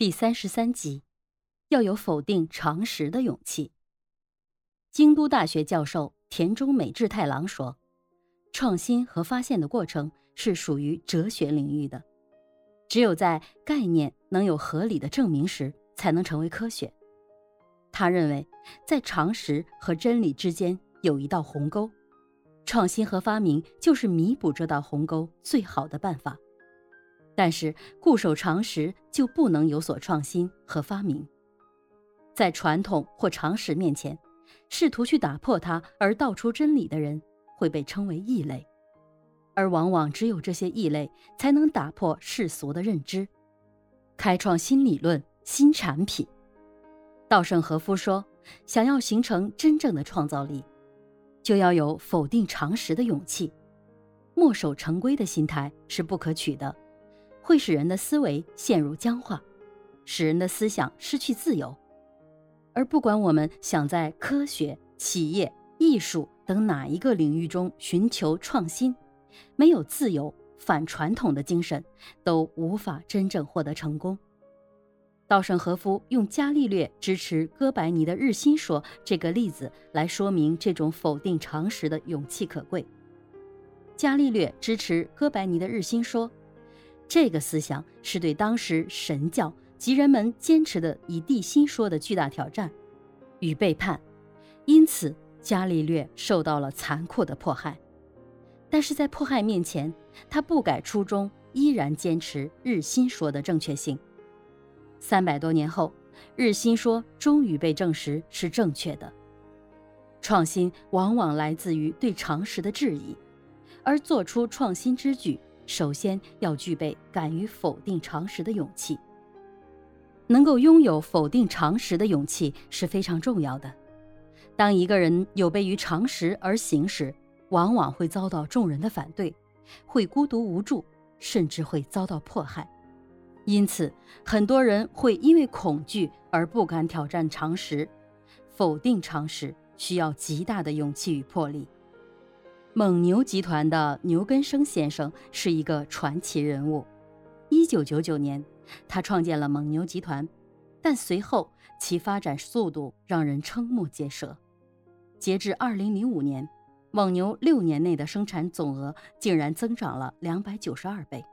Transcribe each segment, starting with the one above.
第三十三集，要有否定常识的勇气。京都大学教授田中美智太郎说：“创新和发现的过程是属于哲学领域的，只有在概念能有合理的证明时，才能成为科学。”他认为，在常识和真理之间有一道鸿沟，创新和发明就是弥补这道鸿沟最好的办法。但是固守常识就不能有所创新和发明。在传统或常识面前，试图去打破它而道出真理的人会被称为异类，而往往只有这些异类才能打破世俗的认知，开创新理论、新产品。稻盛和夫说：“想要形成真正的创造力，就要有否定常识的勇气，墨守成规的心态是不可取的。”会使人的思维陷入僵化，使人的思想失去自由。而不管我们想在科学、企业、艺术等哪一个领域中寻求创新，没有自由、反传统的精神，都无法真正获得成功。稻盛和夫用伽利略支持哥白尼的日心说这个例子来说明这种否定常识的勇气可贵。伽利略支持哥白尼的日心说。这个思想是对当时神教及人们坚持的以地心说的巨大挑战与背叛，因此伽利略受到了残酷的迫害。但是在迫害面前，他不改初衷，依然坚持日心说的正确性。三百多年后，日心说终于被证实是正确的。创新往往来自于对常识的质疑，而做出创新之举。首先要具备敢于否定常识的勇气。能够拥有否定常识的勇气是非常重要的。当一个人有悖于常识而行时，往往会遭到众人的反对，会孤独无助，甚至会遭到迫害。因此，很多人会因为恐惧而不敢挑战常识。否定常识需要极大的勇气与魄力。蒙牛集团的牛根生先生是一个传奇人物。一九九九年，他创建了蒙牛集团，但随后其发展速度让人瞠目结舌。截至二零零五年，蒙牛六年内的生产总额竟然增长了两百九十二倍。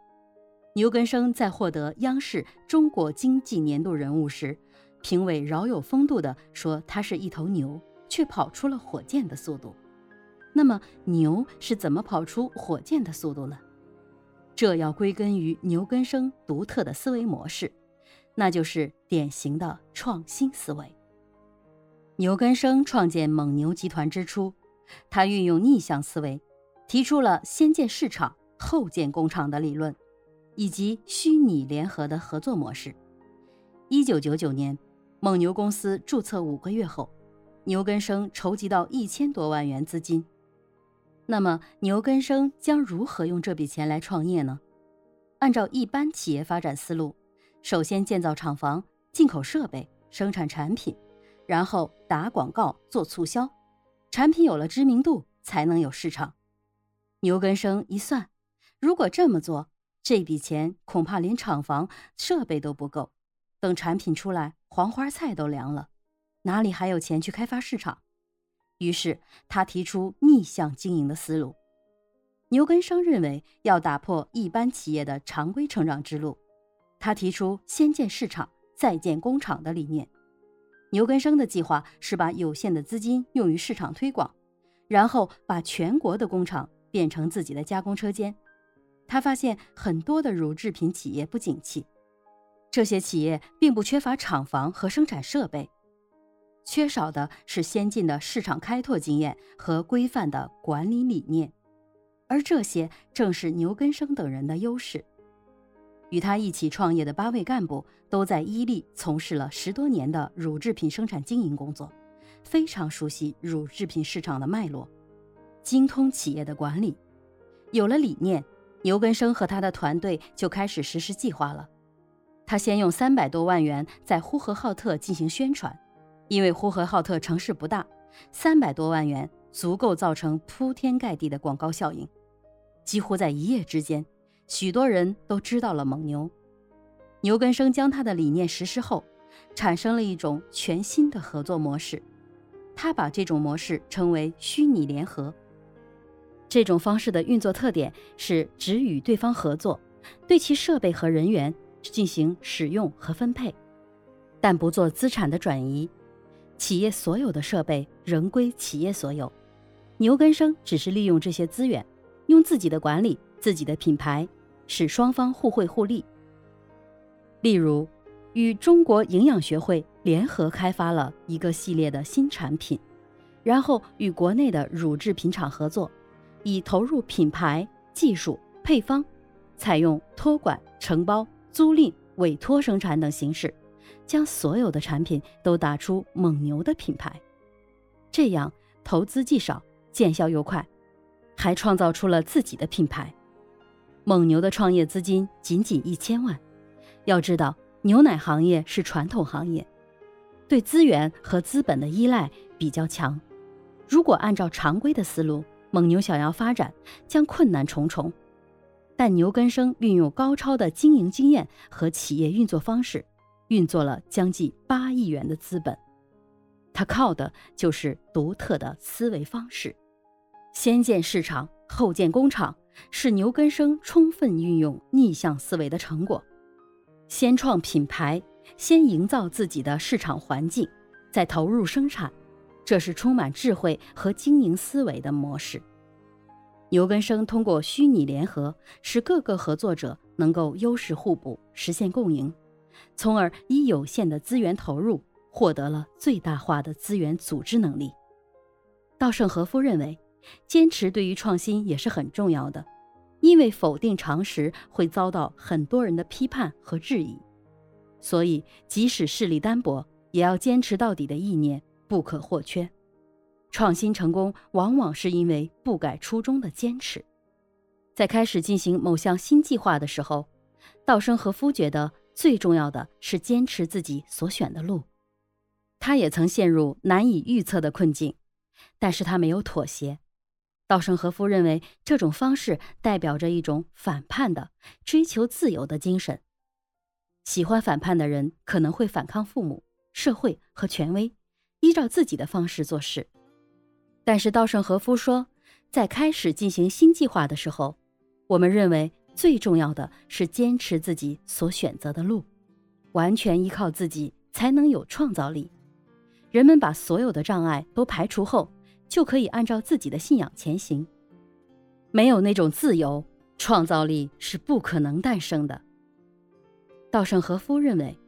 牛根生在获得央视中国经济年度人物时，评委饶有风度地说：“他是一头牛，却跑出了火箭的速度。”那么牛是怎么跑出火箭的速度呢？这要归根于牛根生独特的思维模式，那就是典型的创新思维。牛根生创建蒙牛集团之初，他运用逆向思维，提出了先建市场后建工厂的理论，以及虚拟联合的合作模式。一九九九年，蒙牛公司注册五个月后，牛根生筹集到一千多万元资金。那么牛根生将如何用这笔钱来创业呢？按照一般企业发展思路，首先建造厂房、进口设备、生产产品，然后打广告做促销，产品有了知名度，才能有市场。牛根生一算，如果这么做，这笔钱恐怕连厂房、设备都不够，等产品出来，黄花菜都凉了，哪里还有钱去开发市场？于是他提出逆向经营的思路。牛根生认为要打破一般企业的常规成长之路，他提出先建市场再建工厂的理念。牛根生的计划是把有限的资金用于市场推广，然后把全国的工厂变成自己的加工车间。他发现很多的乳制品企业不景气，这些企业并不缺乏厂房和生产设备。缺少的是先进的市场开拓经验和规范的管理理念，而这些正是牛根生等人的优势。与他一起创业的八位干部都在伊利从事了十多年的乳制品生产经营工作，非常熟悉乳制品市场的脉络，精通企业的管理。有了理念，牛根生和他的团队就开始实施计划了。他先用三百多万元在呼和浩特进行宣传。因为呼和浩特城市不大，三百多万元足够造成铺天盖地的广告效应，几乎在一夜之间，许多人都知道了蒙牛。牛根生将他的理念实施后，产生了一种全新的合作模式。他把这种模式称为虚拟联合。这种方式的运作特点是只与对方合作，对其设备和人员进行使用和分配，但不做资产的转移。企业所有的设备仍归企业所有，牛根生只是利用这些资源，用自己的管理、自己的品牌，使双方互惠互利。例如，与中国营养学会联合开发了一个系列的新产品，然后与国内的乳制品厂合作，以投入品牌、技术、配方，采用托管、承包、租赁、委托生产等形式，将所有的产品都打出蒙牛的品牌。这样投资既少，见效又快，还创造出了自己的品牌。蒙牛的创业资金仅仅一千万。要知道，牛奶行业是传统行业，对资源和资本的依赖比较强。如果按照常规的思路，蒙牛想要发展将困难重重。但牛根生运用高超的经营经验和企业运作方式，运作了将近八亿元的资本。他靠的就是独特的思维方式，先建市场后建工厂，是牛根生充分运用逆向思维的成果。先创品牌，先营造自己的市场环境，再投入生产，这是充满智慧和经营思维的模式。牛根生通过虚拟联合，使各个合作者能够优势互补，实现共赢，从而以有限的资源投入，获得了最大化的资源组织能力。稻盛和夫认为，坚持对于创新也是很重要的。因为否定常识会遭到很多人的批判和质疑，所以即使势力单薄，也要坚持到底的意念不可或缺。创新成功往往是因为不改初衷的坚持。在开始进行某项新计划的时候，稻盛和夫觉得最重要的是坚持自己所选的路。他也曾陷入难以预测的困境，但是他没有妥协。稻盛和夫认为，这种方式代表着一种反叛的追求自由的精神。喜欢反叛的人可能会反抗父母、社会和权威，依照自己的方式做事。但是稻盛和夫说，在开始进行新计划的时候，我们认为最重要的是坚持自己所选择的路，完全依靠自己才能有创造力。人们把所有的障碍都排除后。就可以按照自己的信仰前行。没有那种自由，创造力是不可能诞生的。稻盛和夫认为，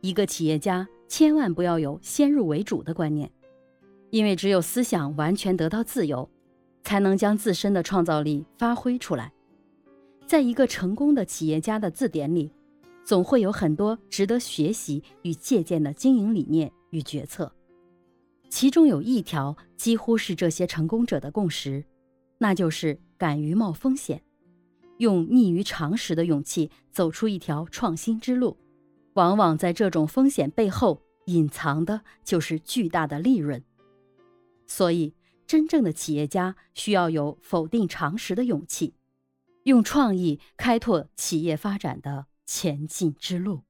一个企业家千万不要有先入为主的观念，因为只有思想完全得到自由，才能将自身的创造力发挥出来。在一个成功的企业家的字典里，总会有很多值得学习与借鉴的经营理念与决策。其中有一条几乎是这些成功者的共识，那就是敢于冒风险，用逆于常识的勇气走出一条创新之路。往往在这种风险背后隐藏的就是巨大的利润。所以，真正的企业家需要有否定常识的勇气，用创意开拓企业发展的前进之路。